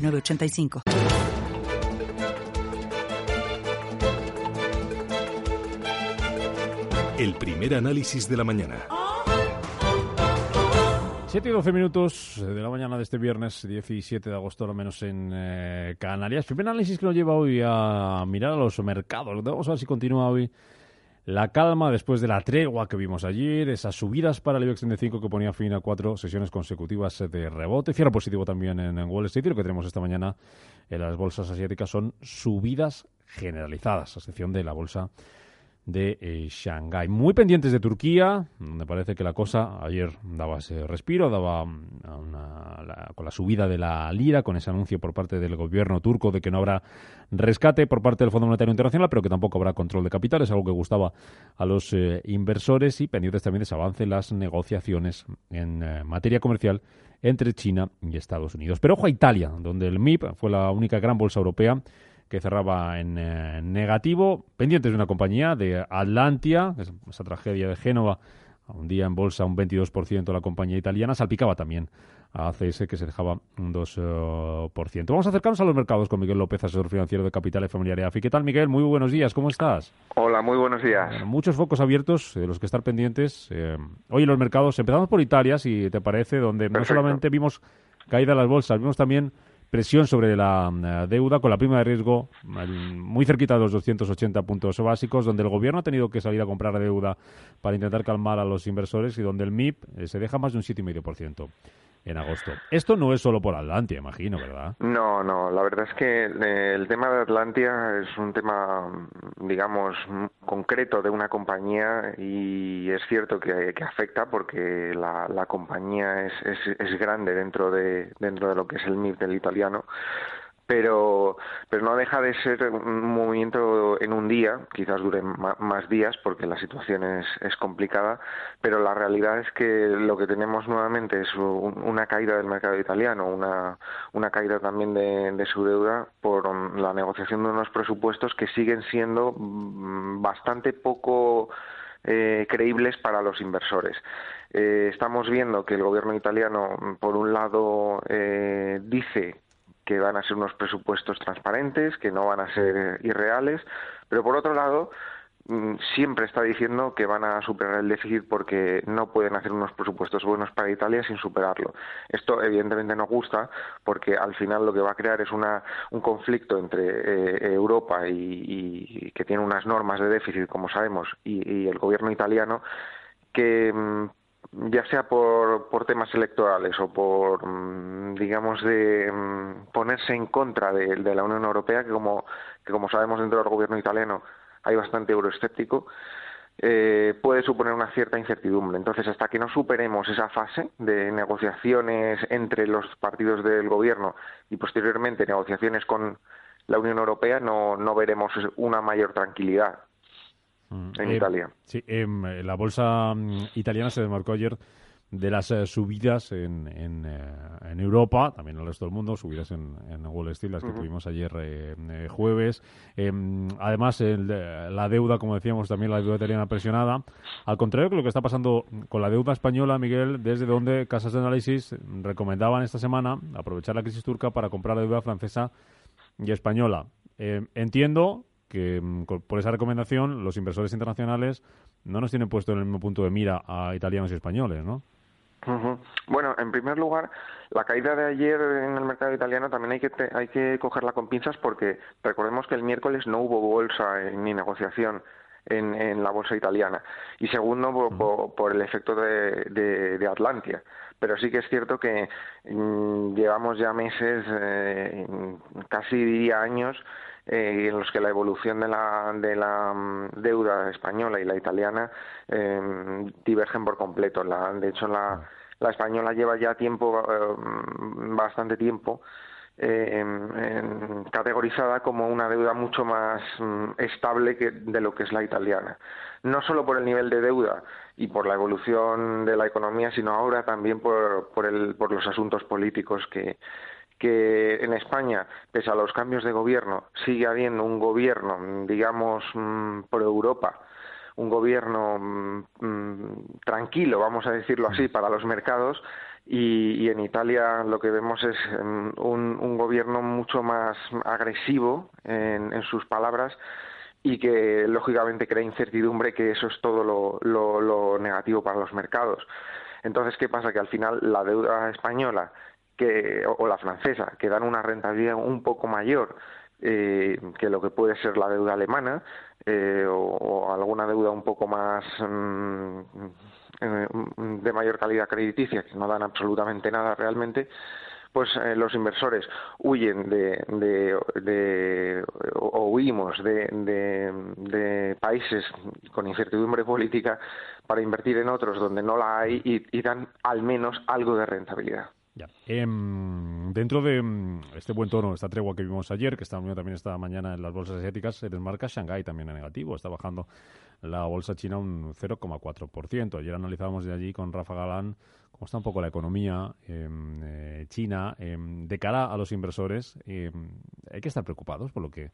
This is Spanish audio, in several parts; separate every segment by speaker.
Speaker 1: 906985.
Speaker 2: El primer análisis de la mañana.
Speaker 3: 7 y 12 minutos de la mañana de este viernes 17 de agosto, lo menos en eh, Canarias. Primer análisis que nos lleva hoy a mirar a los mercados. Vamos a ver si continúa hoy la calma después de la tregua que vimos ayer, esas subidas para el IBEX 35 que ponía fin a cuatro sesiones consecutivas de rebote. Cierre positivo también en, Wall Street lo que tenemos esta mañana en las bolsas asiáticas son subidas generalizadas, a excepción de la bolsa de eh, Shanghái. Muy pendientes de Turquía, donde parece que la cosa ayer daba ese respiro, daba mm, con la subida de la lira, con ese anuncio por parte del gobierno turco de que no habrá rescate por parte del Fondo Monetario Internacional, pero que tampoco habrá control de capitales, algo que gustaba a los eh, inversores y pendientes también de ese avance las negociaciones en eh, materia comercial entre China y Estados Unidos. Pero ojo a Italia, donde el MIP fue la única gran bolsa europea que cerraba en eh, negativo, pendientes de una compañía de Atlantia, esa tragedia de Génova, un día en bolsa un 22% la compañía italiana, salpicaba también a ACS que se dejaba un 2%. Vamos a acercarnos a los mercados con Miguel López, asesor financiero de Capital y Familiar AFI. ¿Qué tal, Miguel? Muy buenos días, ¿cómo estás?
Speaker 4: Hola, muy buenos días.
Speaker 3: muchos focos abiertos de los que estar pendientes. Eh, hoy en los mercados, empezamos por Italia, si te parece, donde no solamente vimos caída de las bolsas, vimos también presión sobre la eh, deuda con la prima de riesgo muy cerquita de los 280 puntos básicos, donde el gobierno ha tenido que salir a comprar deuda para intentar calmar a los inversores y donde el MIP eh, se deja más de un 7,5% en agosto. Esto no es solo por Atlantia, imagino, ¿verdad?
Speaker 4: No, no, la verdad es que eh, el tema de Atlantia es un tema, digamos, concreto de una compañía y es cierto que, afecta porque la, la compañía es, es, es, grande dentro de, dentro de lo que es el MIP del italiano pero, pero no deja de ser un movimiento en un día, quizás dure más días porque la situación es, es complicada, pero la realidad es que lo que tenemos nuevamente es una caída del mercado italiano, una, una caída también de, su deuda por la negociación de unos presupuestos que siguen siendo mm, bastante poco eh, creíbles para los inversores. Eh, estamos viendo que el gobierno italiano, por un lado, eh, dice que van a ser unos presupuestos transparentes, que no van a ser irreales, pero por otro lado, mm, siempre está diciendo que van a superar el déficit porque no pueden hacer unos presupuestos buenos para Italia sin superarlo. Esto evidentemente no gusta porque al final lo que va a crear es una, un conflicto entre eh, Europa y, que tiene unas normas de déficit, como sabemos, y, y el gobierno italiano que mm, ya sea por, por temas electorales o por, mm, digamos, de mm, ponerse en contra de, la Unión Europea, que como, sabemos dentro del gobierno italiano hay bastante euroescéptico, eh, puede suponer una cierta incertidumbre. Entonces, hasta que no superemos esa fase de negociaciones entre los partidos del gobierno y posteriormente negociaciones con la Unión Europea, no veremos una mayor tranquilidad en eh, Italia.
Speaker 3: Sí, em, la bolsa mm, italiana se demarcó ayer de las eh, subidas en, en, eh, en, Europa, también en el resto del mundo, subidas en, en Wall Street, las que tuvimos ayer jueves. Em, además, la deuda, como decíamos, también la deuda italiana presionada. Al contrario que lo que está pasando con la deuda española, Miguel, desde donde casas de análisis recomendaban esta semana aprovechar la crisis turca para comprar deuda francesa y española. Em, entiendo que mm, por esa recomendación los inversores internacionales no nos tienen puesto en el mismo punto de mira a italianos y españoles, ¿no?
Speaker 4: Bueno, en primer lugar, la caída de ayer en el mercado italiano también hay que hay que cogerla con pinzas porque recordemos que el miércoles no hubo bolsa ni negociación en, en, la bolsa italiana. Y segundo por, el efecto de, de, Atlantia pero sí que es cierto que mm, llevamos ya meses eh, casi diría años eh, en los que la evolución de la, de la mm, deuda española y la italiana eh, divergen por completo. La, de hecho, la, la española lleva ya tiempo, eh, bastante tiempo, categorizada como una deuda mucho más mm, estable que de lo que es la italiana. No solo por el nivel de deuda y por la evolución de la economía, sino ahora también por, por, el, por los asuntos políticos que, que en España, pese a los cambios de gobierno, sigue habiendo un gobierno, digamos, mm, pro Europa, un gobierno mm, tranquilo, vamos a decirlo así, para los mercados, y, en Italia lo que vemos es em, un, gobierno mucho más agresivo en, sus palabras y que lógicamente crea incertidumbre que eso es todo lo, negativo para los mercados. Entonces, ¿qué pasa? Que al final la deuda española que, o, la francesa, que dan una rentabilidad un poco mayor eh, que lo que puede ser la deuda alemana eh, o, alguna deuda un poco más mm, eh, de mayor calidad crediticia, que no dan absolutamente nada realmente, pues eh, los inversores huyen de, de, o huimos de, de, países con incertidumbre política para invertir en otros donde no la hay y, dan al menos algo de rentabilidad.
Speaker 3: Ya. Em, dentro de em, este buen tono, esta tregua que vimos ayer, que está también esta mañana en las bolsas asiáticas, se desmarca Shanghái también en negativo, está bajando la bolsa china un 0,4%. Ayer analizábamos de allí con Rafa Galán cómo está un poco la economía em, eh, china de cara a los inversores. Hay que estar preocupados por lo que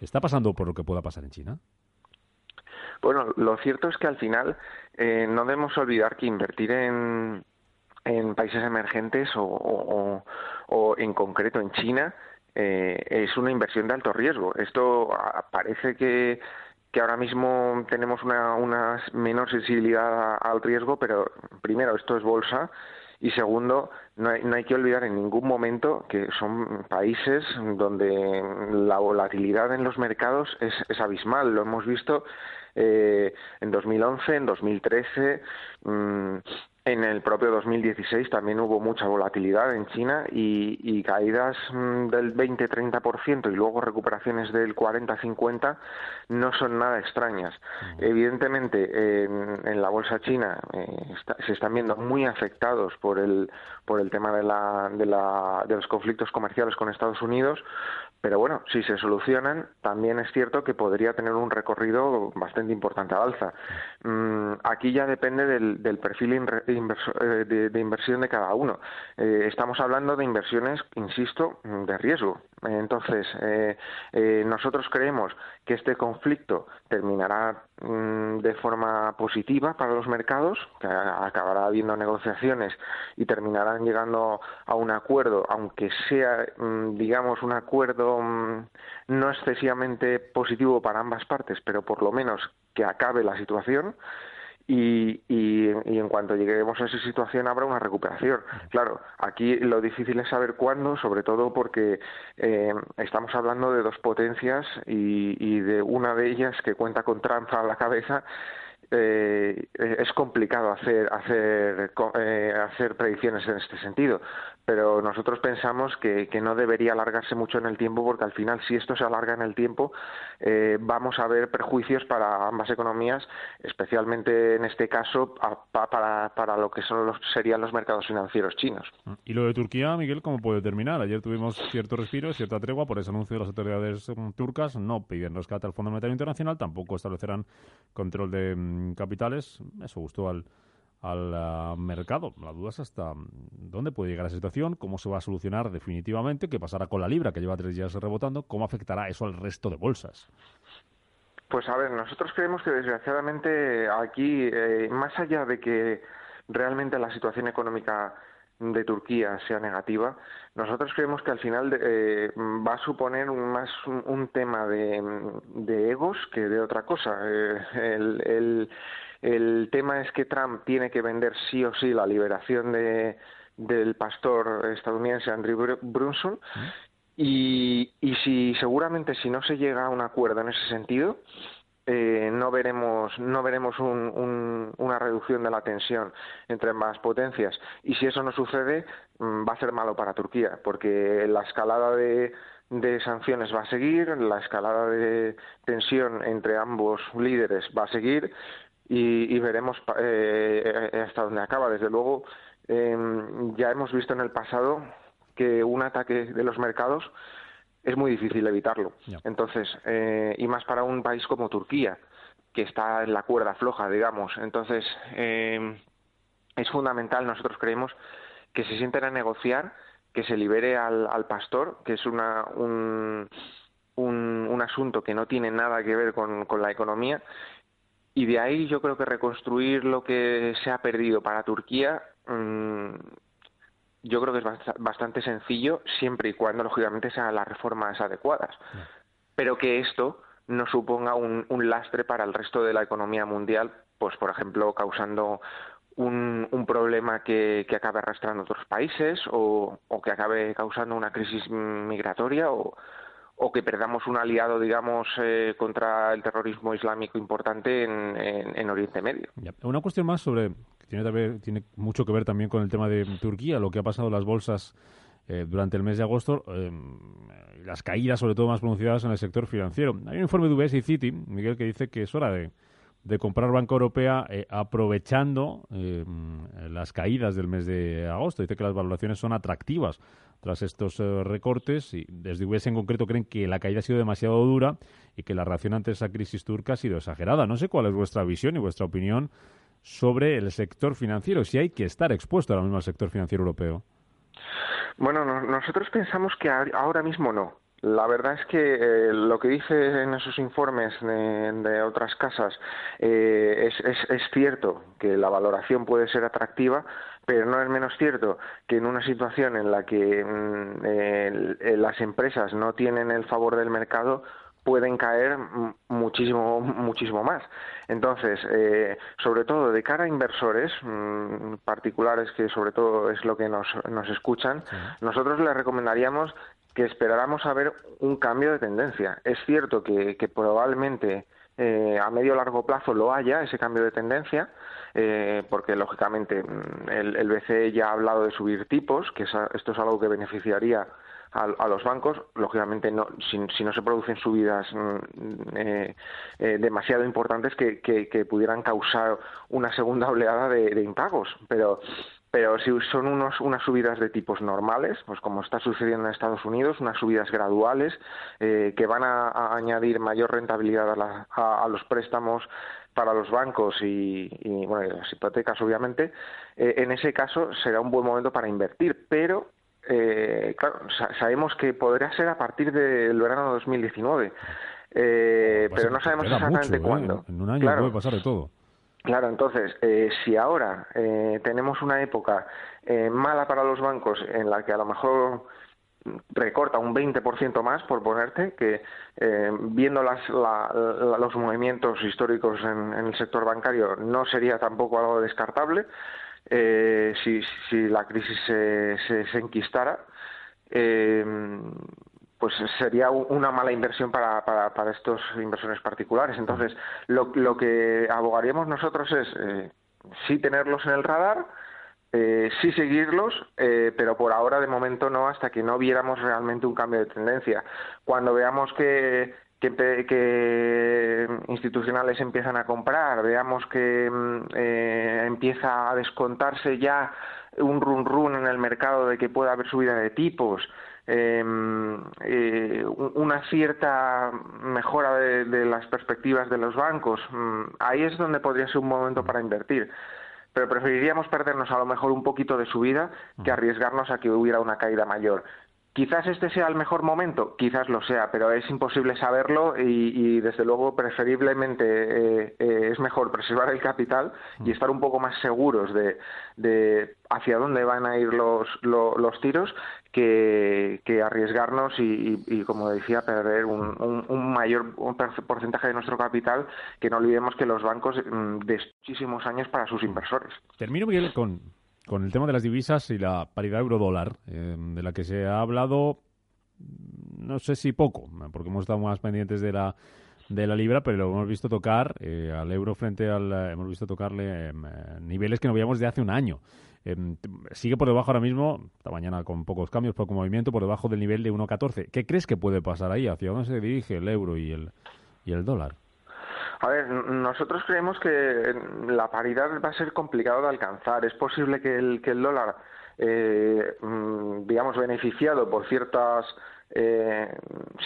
Speaker 3: está pasando, por lo que pueda pasar en China.
Speaker 4: Bueno, lo cierto es que al final eh, no debemos olvidar que invertir en países emergentes o, o, en concreto en China eh, es una inversión de alto riesgo. Esto parece que que ahora mismo tenemos una, menor sensibilidad al riesgo, pero primero, esto es bolsa y segundo, no hay, no hay, que olvidar en ningún momento que son países donde la volatilidad en los mercados es, es abismal. Lo hemos visto eh, en 2011, en 2013. Mmm, en el propio 2016 también hubo mucha volatilidad en China y, caídas mm, del 20-30% y luego recuperaciones del 40-50 no son nada extrañas. Evidentemente, en, la bolsa china eh, se están viendo muy afectados por el, por el tema de, la, de, la, de los conflictos comerciales con Estados Unidos, pero bueno, si se solucionan, también es cierto que podría tener un recorrido bastante importante al alza. Mm, aquí ya depende del, del perfil eh, de, inversión de cada uno. Eh, estamos hablando de inversiones, insisto, de riesgo. Entonces, eh, nosotros creemos que este conflicto terminará mm, de forma positiva para los mercados, que acabará habiendo negociaciones y terminarán llegando a un acuerdo, aunque sea, mm, digamos, un acuerdo mm, no excesivamente positivo para ambas partes, pero por lo menos que acabe la situación y, y, en cuanto lleguemos a esa situación habrá una recuperación. Claro, aquí lo difícil es saber cuándo, sobre todo porque eh, estamos hablando de dos potencias y, de una de ellas que cuenta con tranza a la cabeza eh, es complicado hacer hacer eh, hacer predicciones en este sentido pero nosotros pensamos que, que, no debería alargarse mucho en el tiempo porque al final si esto se alarga en el tiempo eh, vamos a ver perjuicios para ambas economías especialmente en este caso para, para lo que son los, serían los mercados financieros chinos.
Speaker 3: Y lo de Turquía Miguel cómo puede terminar ayer tuvimos cierto respiro cierta tregua por ese anuncio de las autoridades mm, turcas. No piden rescate al Fondo Monetario Internacional tampoco establecerán control de mm, capitales, eso gustó al, al ah, mercado. La duda es hasta dónde puede llegar la situación, cómo se va a solucionar definitivamente, qué pasará con la libra, que lleva tres días rebotando, cómo afectará eso al resto de bolsas.
Speaker 4: Pues a ver, nosotros creemos que desgraciadamente aquí, eh, más allá de que realmente la situación económica de Turquía sea negativa, nosotros creemos que al final eh, va a suponer más un, tema de, egos que de otra cosa. Eh, el, tema es que Trump tiene que vender sí o sí la liberación de, del pastor estadounidense Andrew Brunson y, y si seguramente si no se llega a un acuerdo en ese sentido, eh, no veremos no veremos una reducción de la tensión entre ambas potencias. Y si eso no sucede mm, va a ser malo para Turquía porque la escalada de, sanciones va a seguir la escalada de tensión entre ambos líderes va a seguir y, veremos eh, hasta dónde acaba. Desde luego em, ya hemos visto en el pasado que un ataque de los mercados es muy difícil evitarlo. Entonces, eh, y más para un país como Turquía, que está en la cuerda floja, digamos. Entonces, eh, es fundamental, nosotros creemos, que se sienten a negociar, que se libere al, pastor, que es una, un, un, asunto que no tiene nada que ver con, con la economía. Y de ahí yo creo que reconstruir lo que se ha perdido para Turquía mm, yo creo que es bastante sencillo siempre y cuando, lógicamente, se hagan las reformas adecuadas. Pero que esto no suponga un, lastre para el resto de la economía mundial, pues, por ejemplo, causando un, problema que, acabe arrastrando otros países o, que acabe causando una crisis migratoria o, que perdamos un aliado, digamos, eh, contra el terrorismo islámico importante en, Oriente Medio.
Speaker 3: Una cuestión más sobre tiene, tiene mucho que ver también con el tema de Turquía, lo que ha pasado en las bolsas eh, durante el mes de agosto, eh, las caídas sobre todo más pronunciadas en el sector financiero. Hay un informe de UBS y Citi, Miguel, que dice que es hora de, comprar Banca Europea eh, aprovechando las caídas del mes de agosto. Dice que las valoraciones son atractivas tras estos recortes y desde UBS en concreto creen que la caída ha sido demasiado dura y que la reacción ante esa crisis turca ha sido exagerada. No sé cuál es vuestra visión y vuestra opinión sobre el sector financiero, si hay que estar expuesto ahora mismo al sector financiero europeo.
Speaker 4: Bueno, nosotros pensamos que ahora mismo no. La verdad es que eh, lo que dice en esos informes de, otras casas eh, es, cierto que la valoración puede ser atractiva, pero no es menos cierto que en una situación en la que mm, las empresas no tienen el favor del mercado, pueden caer muchísimo muchísimo más. Entonces eh, sobre todo de cara a inversores mm, particulares que sobre todo es lo que nos, nos escuchan nosotros les recomendaríamos que esperáramos a ver un cambio de tendencia. Es cierto que, probablemente eh, a medio largo plazo lo haya ese cambio de tendencia eh, porque lógicamente mm, el, BCE ya ha hablado de subir tipos que esto es algo que beneficiaría a, los bancos, lógicamente no, si, no se producen subidas mm, eh, eh, demasiado importantes que, que, pudieran causar una segunda oleada de, impagos, pero pero si son unos, unas subidas de tipos normales, pues como está sucediendo en Estados Unidos, unas subidas graduales eh, que van a, añadir mayor rentabilidad a, los préstamos para los bancos y, y bueno, las hipotecas, obviamente, en ese caso será un buen momento para invertir, pero eh, claro, sabemos que podría ser a partir del verano de 2019, eh, pero no sabemos exactamente ¿eh? cuándo.
Speaker 3: En un año puede pasar de todo.
Speaker 4: Claro, entonces, eh, si ahora tenemos una época mala para los bancos en la que a lo mejor recorta un 20% más, por ponerte, que viendo las, los movimientos históricos en, el sector bancario no sería tampoco algo descartable, eh, si, si, la crisis se, se, enquistara, eh, pues sería una mala inversión para, para, para, estos inversores particulares. Entonces, lo, lo que abogaríamos nosotros es eh, sí tenerlos en el radar, eh, sí seguirlos, eh, pero por ahora de momento no, hasta que no viéramos realmente un cambio de tendencia. Cuando veamos que que, institucionales empiezan a comprar, veamos que mm, eh, empieza a descontarse ya un run run en el mercado de que pueda haber subida de tipos, em, eh, una cierta mejora de, las perspectivas de los bancos, mm, ahí es donde podría ser un momento para invertir. Pero preferiríamos perdernos a lo mejor un poquito de subida que arriesgarnos a que hubiera una caída mayor. Quizás este sea el mejor momento, quizás lo sea, pero es imposible saberlo y, desde luego preferiblemente eh, eh, es mejor preservar el capital y mm. estar un poco más seguros de, hacia dónde van a ir los, los, tiros que, arriesgarnos y, como decía, perder un, un, mayor porcentaje de nuestro capital que no olvidemos que los bancos mm, de muchísimos años para sus inversores.
Speaker 3: Termino, Miguel, con, con el tema de las divisas y la paridad euro-dólar, eh, de la que se ha hablado, no sé si poco, porque hemos estado más pendientes de la de la libra, pero lo hemos visto tocar eh, al euro frente al eh, hemos visto tocarle niveles que no veíamos de hace un año. sigue por debajo ahora mismo, esta mañana con pocos cambios, poco movimiento, por debajo del nivel de 1.14. ¿Qué crees que puede pasar ahí? ¿Hacia dónde se dirige el euro y el y el dólar?
Speaker 4: A ver, nosotros creemos que la paridad va a ser complicado de alcanzar. Es posible que el, dólar eh, mm, digamos, beneficiado por ciertas eh,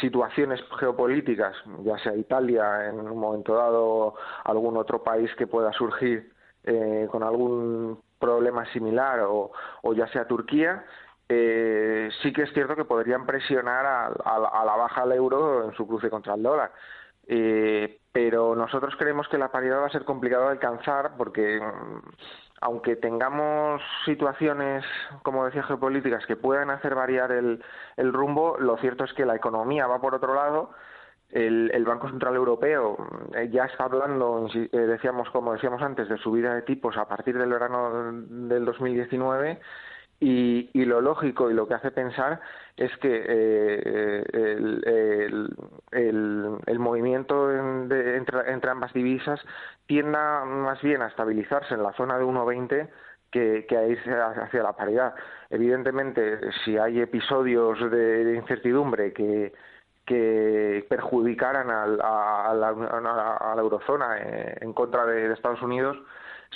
Speaker 4: situaciones geopolíticas, ya sea Italia en un momento dado, algún otro país que pueda surgir eh, con algún problema similar o, ya sea Turquía, eh, sí que es cierto que podrían presionar a, la baja al euro en su cruce contra el dólar. Eh, pero nosotros creemos que la paridad va a ser complicado de alcanzar porque mm, aunque tengamos situaciones, como decía, geopolíticas que puedan hacer variar el, rumbo, lo cierto es que la economía va por otro lado. El, Banco Central Europeo eh, ya está hablando, eh, decíamos, como decíamos antes, de subida de tipos a partir del verano del 2019 y, y, lo lógico y lo que hace pensar es que eh, el, el, movimiento entre, entre, ambas divisas tienda más bien a estabilizarse en la zona de 1,20 que, que, a irse hacia la paridad. Evidentemente, si hay episodios de, incertidumbre que, perjudicaran a, a, la, eurozona eh, en contra de Estados Unidos,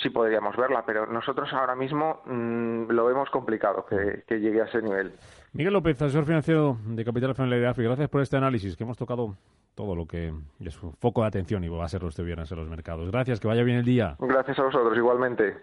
Speaker 4: sí podríamos verla, pero nosotros ahora mismo mm, lo vemos complicado que, llegue a ese nivel.
Speaker 3: Miguel López, asesor financiero de Capital Familiar de África, gracias por este análisis, que hemos tocado todo lo que es un foco de atención y va a ser este viernes en los mercados. Gracias, que vaya bien el día.
Speaker 4: Gracias a vosotros, igualmente.